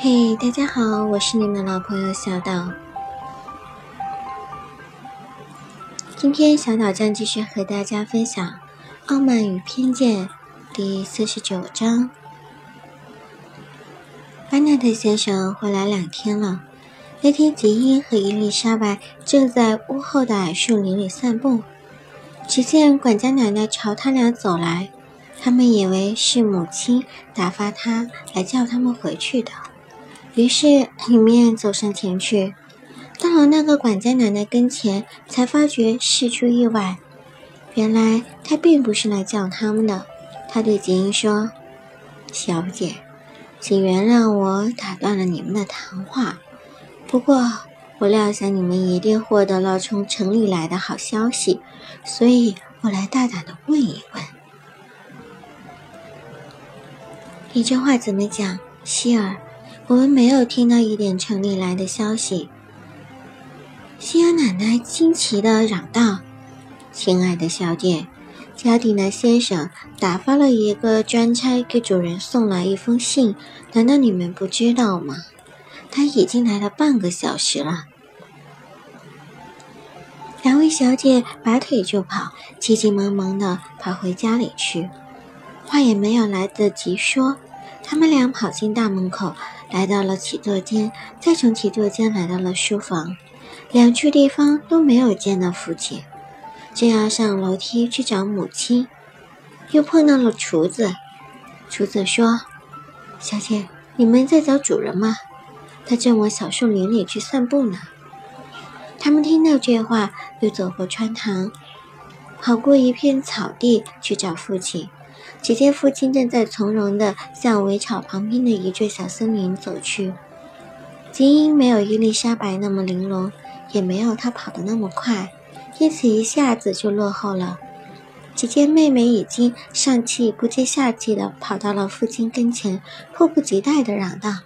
嘿，大家好，我是你们老朋友小岛。今天小岛将继续和大家分享《傲慢与偏见》第四十九章。班纳特先生回来两天了。那天，吉英和伊丽莎白正在屋后的矮树林里散步，只见管家奶奶朝他俩走来，他们以为是母亲打发他来叫他们回去的。于是，里面走上前去，到了那个管家奶奶跟前，才发觉事出意外。原来他并不是来叫他们的。他对吉英说：“小姐，请原谅我打断了你们的谈话。不过，我料想你们一定获得了从城里来的好消息，所以我来大胆的问一问。你这话怎么讲，希尔？”我们没有听到一点城里来的消息。希尔奶奶惊奇地嚷道：“亲爱的小姐，加蒂娜先生打发了一个专差给主人送来一封信，难道你们不知道吗？他已经来了半个小时了。”两位小姐拔腿就跑，急急忙忙地跑回家里去，话也没有来得及说，他们俩跑进大门口。来到了起坐间，再从起坐间来到了书房，两处地方都没有见到父亲。正要上楼梯去找母亲，又碰到了厨子。厨子说：“小姐，你们在找主人吗？他正往小树林里去散步呢。”他们听到这话，又走过穿堂，跑过一片草地去找父亲。只见父亲正在从容地向围草旁边的一座小森林走去。吉英没有伊丽莎白那么玲珑，也没有她跑得那么快，因此一下子就落后了。只见妹妹已经上气不接下气地跑到了父亲跟前，迫不及待地嚷道：“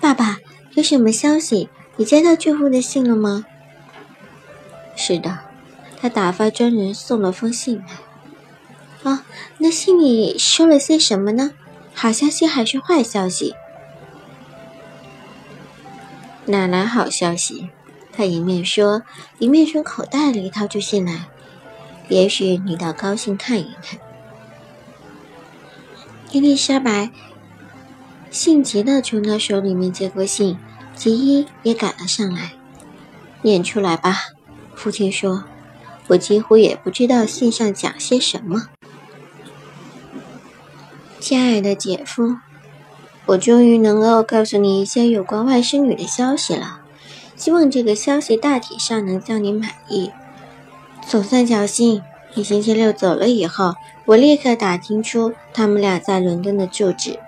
爸爸，有什么消息？你接到舅父的信了吗？”“是的，他打发专人送了封信来。”哦，那信里说了些什么呢？好消息还是坏消息？哪来好消息？他一面说，一面从口袋里掏出信来。也许你倒高兴看一看。伊丽莎白性急的从他手里面接过信，吉伊也赶了上来。念出来吧，父亲说。我几乎也不知道信上讲些什么。亲爱的姐夫，我终于能够告诉你一些有关外甥女的消息了。希望这个消息大体上能叫你满意。总算侥幸，你星期六走了以后，我立刻打听出他们俩在伦敦的住址。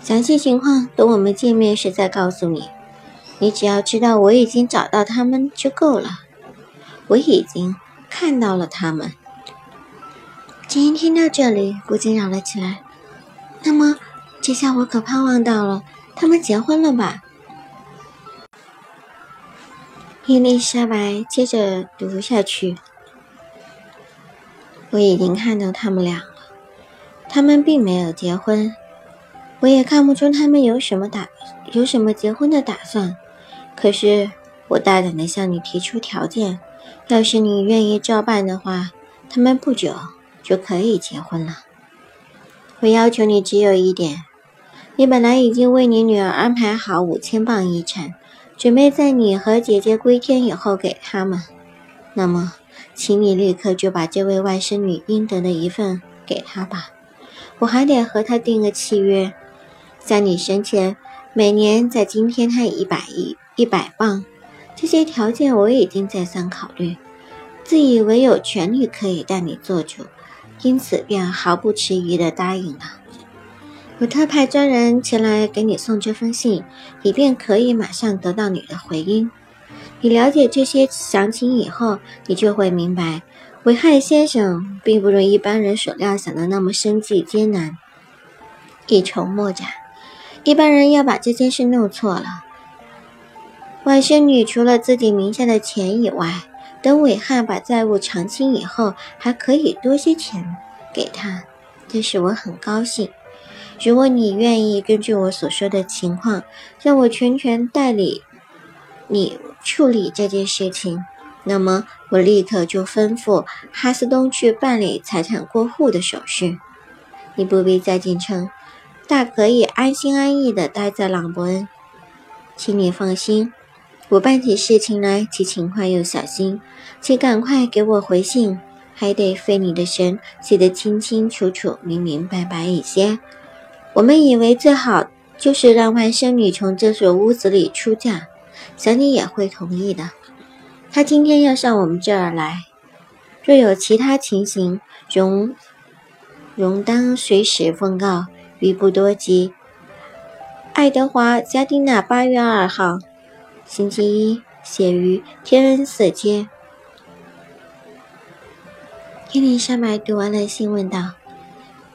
详细情况等我们见面时再告诉你。你只要知道我已经找到他们就够了。我已经看到了他们。金英听到这里，不禁嚷了起来。那么，这下我可盼望到了，他们结婚了吧？伊丽莎白接着读下去：“我已经看到他们俩了，他们并没有结婚，我也看不出他们有什么打有什么结婚的打算。可是，我大胆的向你提出条件，要是你愿意照办的话，他们不久就可以结婚了。”我要求你只有一点：你本来已经为你女儿安排好五千磅遗产，准备在你和姐姐归天以后给他们。那么，请你立刻就把这位外甥女应得的一份给她吧。我还得和她定个契约，在你生前每年在今天她一百亿一百磅。这些条件我已经再三考虑，自以为有权利可以带你做主。因此，便毫不迟疑地答应了。我特派专人前来给你送这封信，以便可以马上得到你的回音。你了解这些详情以后，你就会明白，维汉先生并不如一般人所料想的那么生计艰难，一筹莫展。一般人要把这件事弄错了。外甥女除了自己名下的钱以外，等伟汉把债务偿清以后，还可以多些钱给他，这使我很高兴。如果你愿意根据我所说的情况，让我全权代理你处理这件事情，那么我立刻就吩咐哈斯东去办理财产过户的手续。你不必再进城，大可以安心安逸地待在朗伯恩。请你放心，我办起事情来既勤快又小心，请赶快给我回信。还得费你的神，写得清清楚楚、明明白白一些。我们以为最好就是让外甥女从这所屋子里出嫁，想你也会同意的。她今天要上我们这儿来，若有其他情形，容容当随时奉告，余不多及。爱德华·加丁娜，八月二号，星期一，写于天恩寺街。伊丽莎白读完了信，问道：“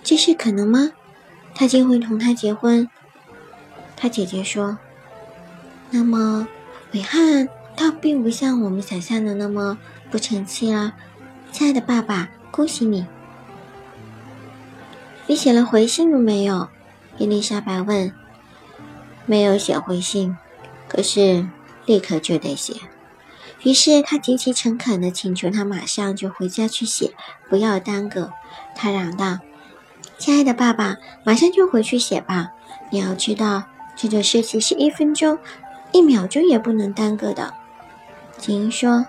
这事可能吗？他竟会同他结婚？”他姐姐说：“那么，伟汉倒并不像我们想象的那么不成器啊，亲爱的爸爸，恭喜你！你写了回信了没有？”伊丽莎白问。“没有写回信，可是立刻就得写。”于是他极其诚恳地请求他马上就回家去写，不要耽搁。他嚷道：“亲爱的爸爸，马上就回去写吧！你要知道，这件事情是一分钟、一秒钟也不能耽搁的。”锦衣说：“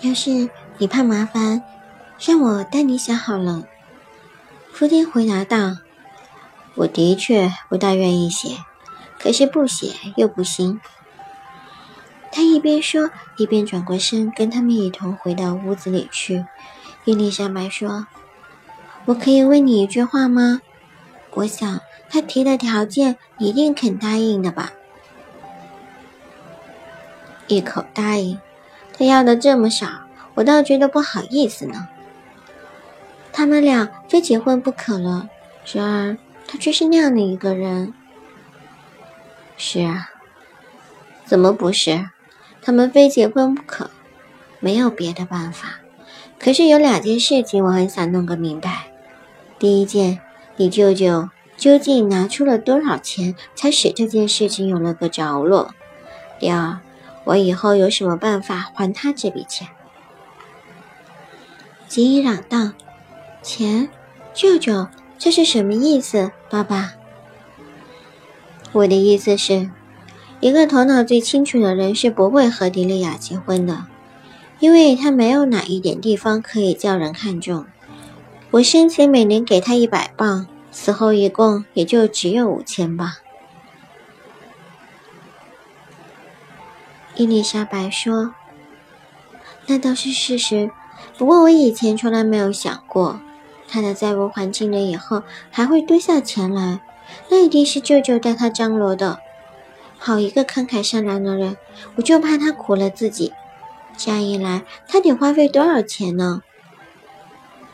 要是你怕麻烦，让我代你写好了。”福丁回答道：“我的确不大愿意写，可是不写又不行。”他一边说，一边转过身，跟他们一同回到屋子里去。伊丽莎白说：“我可以问你一句话吗？我想他提的条件一定肯答应的吧？”一口答应。他要的这么少，我倒觉得不好意思呢。他们俩非结婚不可了，然而他却是那样的一个人。是啊，怎么不是？他们非结婚不可，没有别的办法。可是有两件事情我很想弄个明白。第一件，你舅舅究竟拿出了多少钱，才使这件事情有了个着落？第二，我以后有什么办法还他这笔钱？吉伊嚷道：“钱，舅舅，这是什么意思？爸爸，我的意思是。”一个头脑最清楚的人是不会和迪丽亚结婚的，因为他没有哪一点地方可以叫人看重。我生前每年给他一百磅，死后一共也就只有五千吧。伊丽莎白说：“那倒是事实，不过我以前从来没有想过，他的债务还清了以后还会堆下钱来，那一定是舅舅带他张罗的。”好一个慷慨善良的人，我就怕他苦了自己。这样一来，他得花费多少钱呢？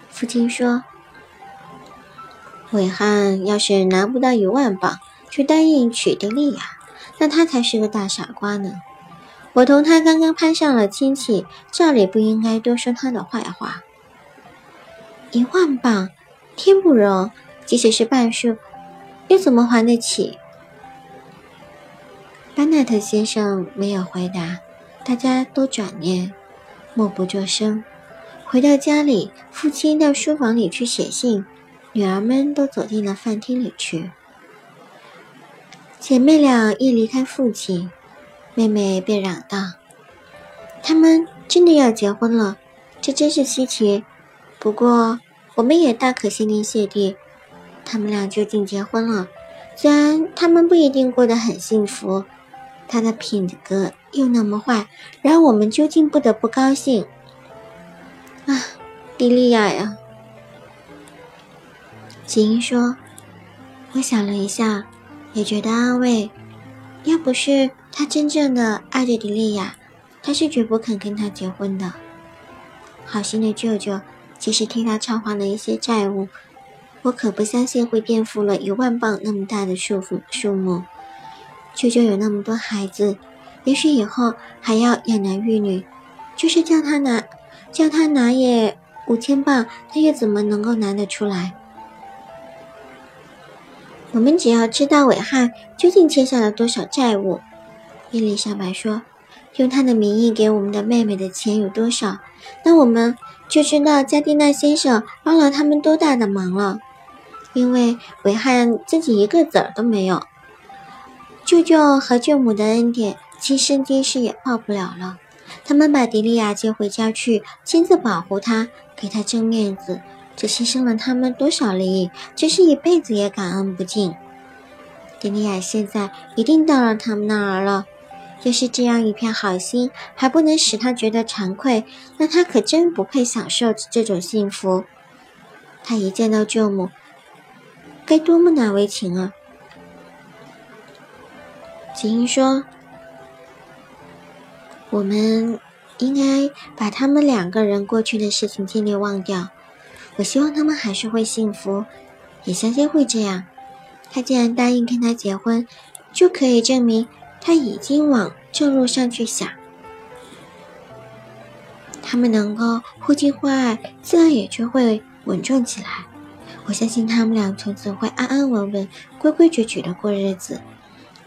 父亲说：“伟汉要是拿不到一万镑，就答应娶迪丽亚，那他才是个大傻瓜呢。我同他刚刚攀上了亲戚，照理不应该多说他的坏话。一万镑，天不容，即使是半数，又怎么还得起？”班纳特先生没有回答，大家都转念，默不作声。回到家里，父亲到书房里去写信，女儿们都走进了饭厅里去。姐妹俩一离开父亲，妹妹便嚷道：“他们真的要结婚了，这真是稀奇。不过，我们也大可谢天谢地，他们俩究竟结婚了。虽然他们不一定过得很幸福。”他的品格又那么坏，让我们究竟不得不高兴啊，迪莉亚呀！锦衣说：“我想了一下，也觉得安慰。要不是他真正的爱着迪利亚，他是绝不肯跟他结婚的。好心的舅舅，即使替他偿还了一些债务，我可不相信会垫付了一万镑那么大的数数数目。”舅舅有那么多孩子，也许以后还要养男育女，就是叫他拿，叫他拿也五千镑，他又怎么能够拿得出来？我们只要知道韦汉究竟欠下了多少债务，伊丽莎白说，用他的名义给我们的妹妹的钱有多少，那我们就知道加蒂娜先生帮了他们多大的忙了。因为维汉自己一个子儿都没有，舅舅和舅母的恩典，今生今世也报不了了。他们把迪利亚接回家去，亲自保护她，给她争面子。这牺牲了他们多少利益，真是一辈子也感恩不尽。迪利亚现在一定到了他们那儿了。要是这样一片好心还不能使他觉得惭愧，那他可真不配享受这种幸福。他一见到舅母，该多么难为情啊！吉英说：“我们应该把他们两个人过去的事情尽力忘掉。”我希望他们还是会幸福，也相信会这样。他既然答应跟他结婚，就可以证明他已经往正路上去想。他们能够互敬互爱，自然也就会稳重起来。我相信他们俩从此会安安稳稳、规规矩矩的过日子。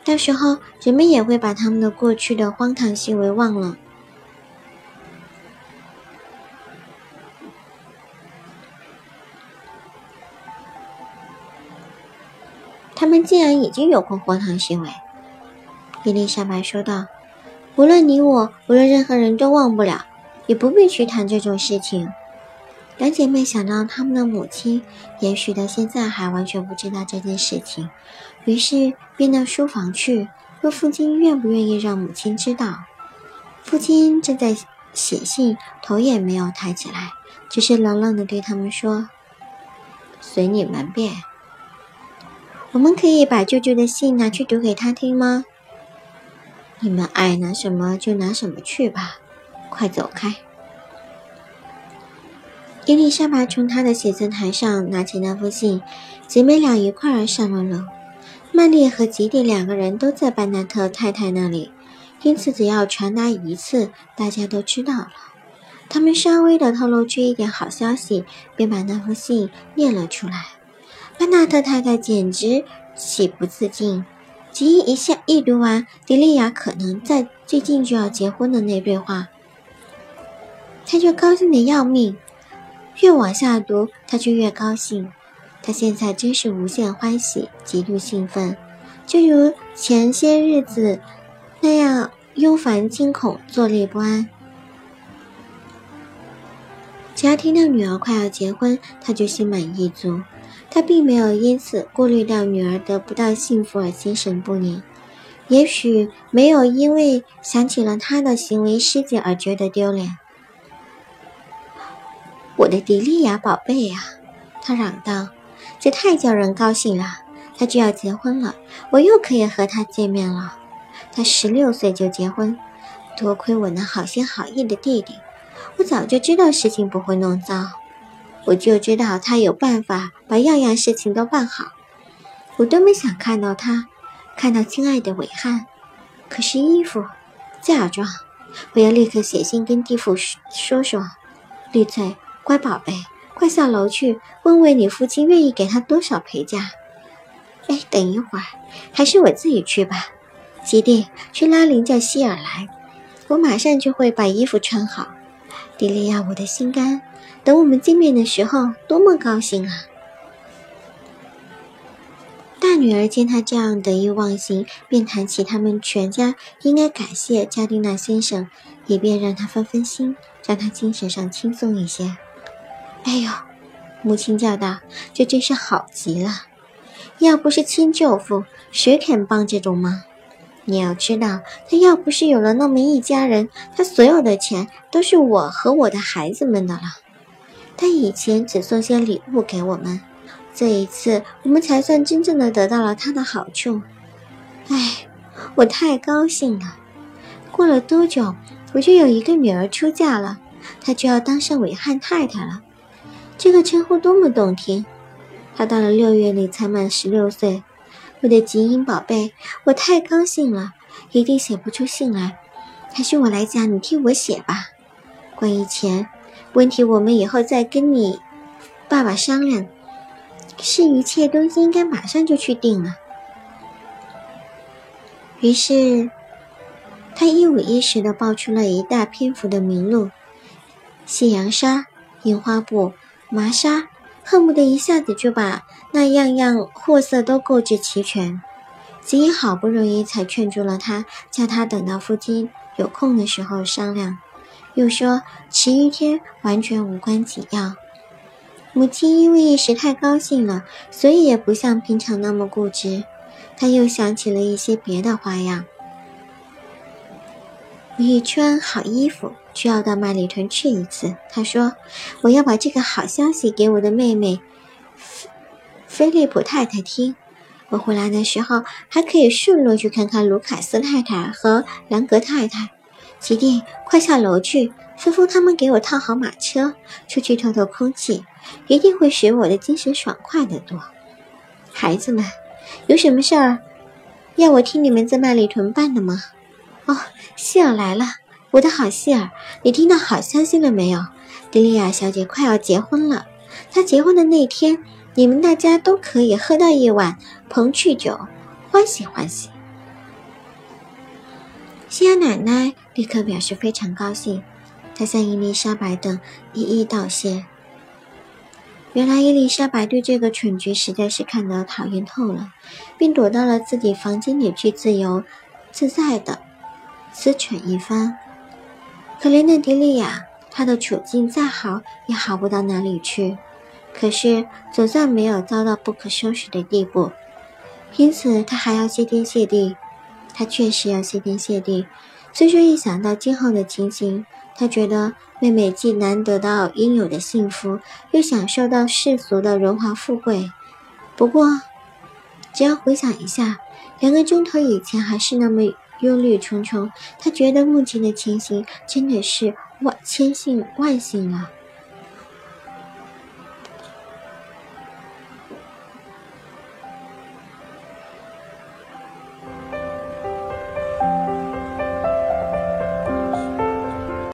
到时候，人们也会把他们的过去的荒唐行为忘了。他们既然已经有过荒唐行为，伊丽莎白说道：“无论你我，无论任何人都忘不了，也不必去谈这种事情。”两姐妹想到她们的母亲，也许到现在还完全不知道这件事情，于是便到书房去问父亲愿不愿意让母亲知道。父亲正在写信，头也没有抬起来，只是冷冷地对他们说：“随你们便。”我们可以把舅舅的信拿去读给他听吗？你们爱拿什么就拿什么去吧，快走开！伊丽莎白从她的写字台上拿起那封信，姐妹俩一块儿上了楼。曼丽和吉蒂两个人都在班纳特太太那里，因此只要传达一次，大家都知道了。他们稍微的透露出一点好消息，便把那封信念了出来。班纳特太太简直喜不自禁。吉伊一下一读完迪丽亚可能在最近就要结婚的那对话，他就高兴的要命。越往下读，他就越高兴。他现在真是无限欢喜，极度兴奋，就如前些日子那样忧烦惊恐，坐立不安。只要听到女儿快要结婚，他就心满意足。他并没有因此顾虑到女儿得不到幸福而心神不宁，也许没有因为想起了他的行为失节而觉得丢脸。我的迪丽亚宝贝呀，他嚷道：“这太叫人高兴了！他就要结婚了，我又可以和他见面了。他十六岁就结婚，多亏我那好心好意的弟弟，我早就知道事情不会弄糟。”我就知道他有办法把样样事情都办好，我多么想看到他，看到亲爱的伟汉。可是衣服、嫁妆，我要立刻写信跟地府说说。绿翠，乖宝贝，快下楼去问问你父亲愿意给他多少陪嫁。哎，等一会儿，还是我自己去吧。吉蒂，去拉铃叫希尔来，我马上就会把衣服穿好。迪利亚，我的心肝。等我们见面的时候，多么高兴啊！大女儿见他这样得意忘形，便谈起他们全家应该感谢加蒂娜先生，以便让他分分心，让他精神上轻松一些。哎呦，母亲叫道：“这真是好极了！要不是亲舅父，谁肯帮这种忙？你要知道，他要不是有了那么一家人，他所有的钱都是我和我的孩子们的了。”他以前只送些礼物给我们，这一次我们才算真正的得到了他的好处。哎，我太高兴了！过了多久，我就有一个女儿出嫁了，她就要当上韦汉太太了。这个称呼多么动听！他到了六月里才满十六岁。我的吉英宝贝，我太高兴了，一定写不出信来，还是我来讲，你替我写吧。关于钱。问题我们以后再跟你爸爸商量。是一切都应该马上就去定了。于是，他一五一十的报出了一大篇幅的名录：夕阳纱、印花布、麻纱，恨不得一下子就把那样样货色都购置齐全。子英好不容易才劝住了他，叫他等到父亲有空的时候商量。又说迟一天完全无关紧要。母亲因为一时太高兴了，所以也不像平常那么固执。她又想起了一些别的花样。一穿好衣服需要到麦里屯去一次。他说：“我要把这个好消息给我的妹妹菲利普太太听。我回来的时候还可以顺路去看看卢卡斯太太和兰格太太。”吉蒂，快下楼去，吩咐他们给我套好马车，出去透透空气，一定会使我的精神爽快得多。孩子们，有什么事儿要我替你们在麦里屯办的吗？哦，希尔来了，我的好希尔，你听到好消息了没有？迪利亚小姐快要结婚了，她结婚的那天，你们大家都可以喝到一碗蓬趣酒，欢喜欢喜。西亚奶奶立刻表示非常高兴，她向伊丽莎白等一一道谢。原来伊丽莎白对这个蠢局实在是看得讨厌透了，并躲到了自己房间里去自由自在的思忖一番。可怜的迪丽亚，她的处境再好也好不到哪里去，可是总算没有遭到不可收拾的地步，因此她还要谢天谢地。她确实要谢天谢地。虽说一想到今后的情形，她觉得妹妹既难得到应有的幸福，又享受到世俗的荣华富贵。不过，只要回想一下，两个钟头以前还是那么忧虑重重，他觉得目前的情形真的是万千幸万幸了。